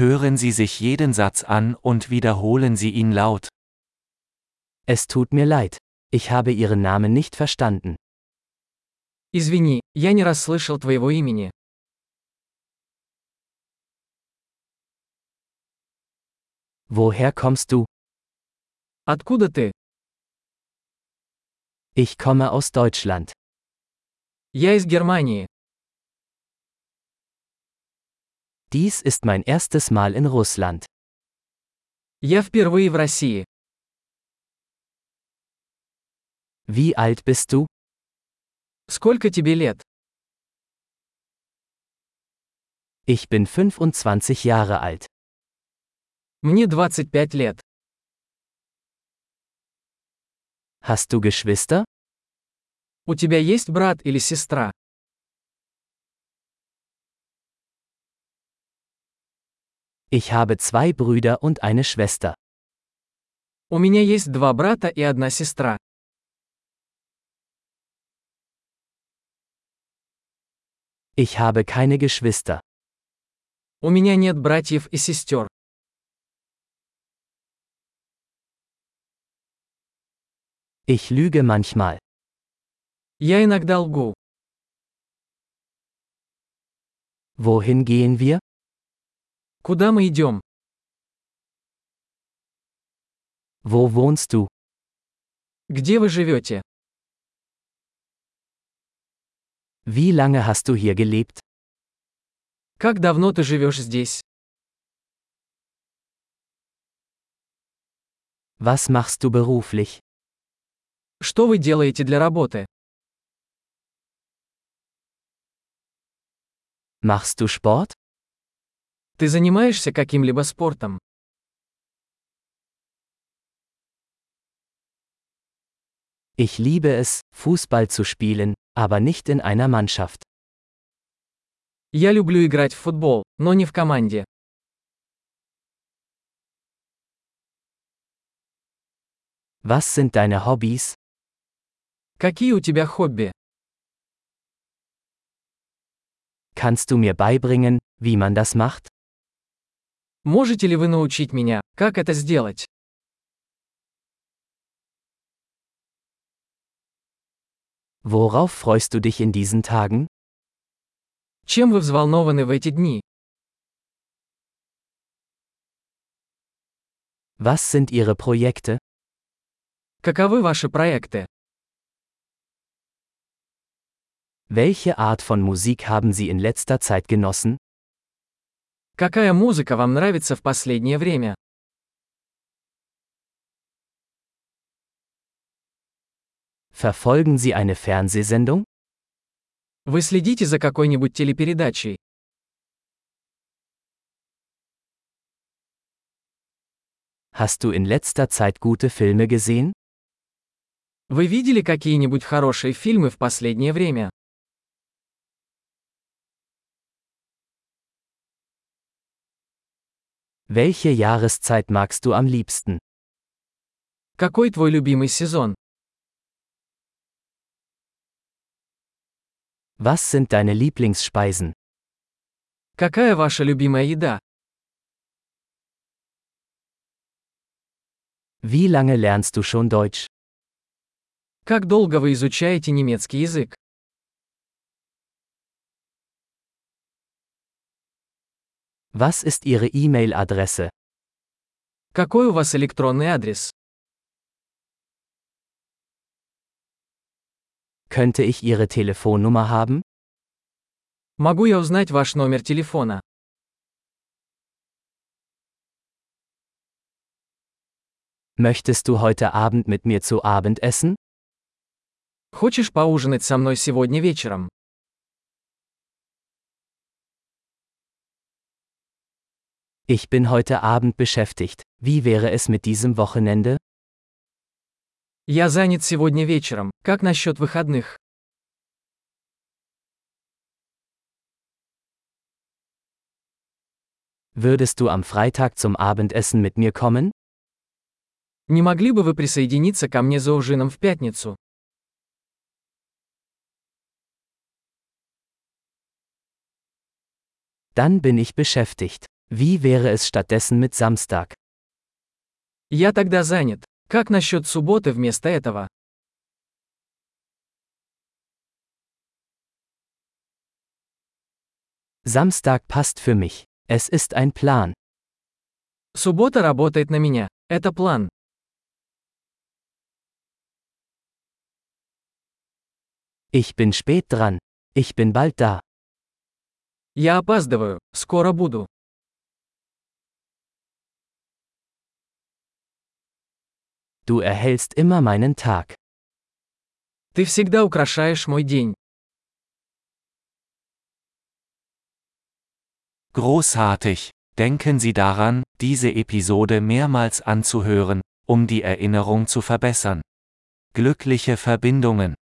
Hören Sie sich jeden Satz an und wiederholen Sie ihn laut. Es tut mir leid. Ich habe Ihren Namen nicht verstanden. Извини, я не расслышал твоего имени. Woher kommst du? Откуда ты? Ich komme aus Deutschland. Я из Германии. Dies ist mein erstes Mal in Russland. Я впервые в России. Wie alt bist du? Сколько тебе лет? Ich bin 25 Jahre alt. Мне 25 лет. Hast du Geschwister? У тебя есть брат или сестра? Ich habe zwei Brüder und eine Schwester. У меня есть два брата и одна сестра. Ich habe keine Geschwister. У меня нет братьев и сестер. Ich lüge manchmal. Я иногда лгу. Wohin gehen wir? Куда мы идем? Wo wohnst du? Где вы живете? Wie lange hast du hier gelebt? Как давно ты живешь здесь? Was machst du beruflich? Что вы делаете для работы? Machst du Sport? Ты занимаешься каким-либо спортом? Ich liebe es, Fußball zu spielen, aber nicht in einer Mannschaft. Я люблю играть в футбол, но не в команде. Was sind deine Hobbys? Какие у тебя хобби? Kannst du mir beibringen, wie man das macht? Можете ли вы научить меня, как это сделать? Worauf freust du dich in diesen Tagen? Чем вы взволнованы в эти дни? Was sind ihre Projekte? Каковы ваши проекты? Welche Art von Musik haben Sie in letzter Zeit genossen? Какая музыка вам нравится в последнее время? Verfolgen Sie eine Fernsehsendung? Вы следите за какой-нибудь телепередачей? Hast du in letzter Zeit gute Filme gesehen? Вы видели какие-нибудь хорошие фильмы в последнее время? Welche Jahreszeit magst du am liebsten? Какой твой любимый сезон? Was sind deine Lieblingsspeisen? Какая ваша любимая еда? Wie lange lernst du schon Deutsch? Как долго вы изучаете немецкий язык? Was ist Ihre E-Mail-Adresse? Какой у вас электронный адрес? Könnte ich Ihre Telefonnummer haben? Могу я узнать ваш номер телефона? Möchtest du heute Abend mit mir zu Abend essen? Хочешь поужинать со мной сегодня вечером? Ich bin heute Abend beschäftigt. Wie wäre es mit diesem Wochenende? Я занят сегодня вечером. Как насчет выходных? Würdest du am Freitag zum Abendessen mit mir kommen? Не могли бы вы присоединиться ко мне за ужином в пятницу? Dann bin ich beschäftigt. Wie wäre es stattdessen mit Samstag? Я тогда занят. Как насчет субботы вместо этого? Samstag passt für mich. Es ist ein Plan. Суббота работает на меня. Это план. Ich bin spät dran. Ich bin bald da. Я опаздываю. Скоро буду. Du erhellst immer meinen Tag. Ты всегда украшаешь мой день. Großartig! Denken Sie daran, diese Episode mehrmals anzuhören, um die Erinnerung zu verbessern. Glückliche Verbindungen!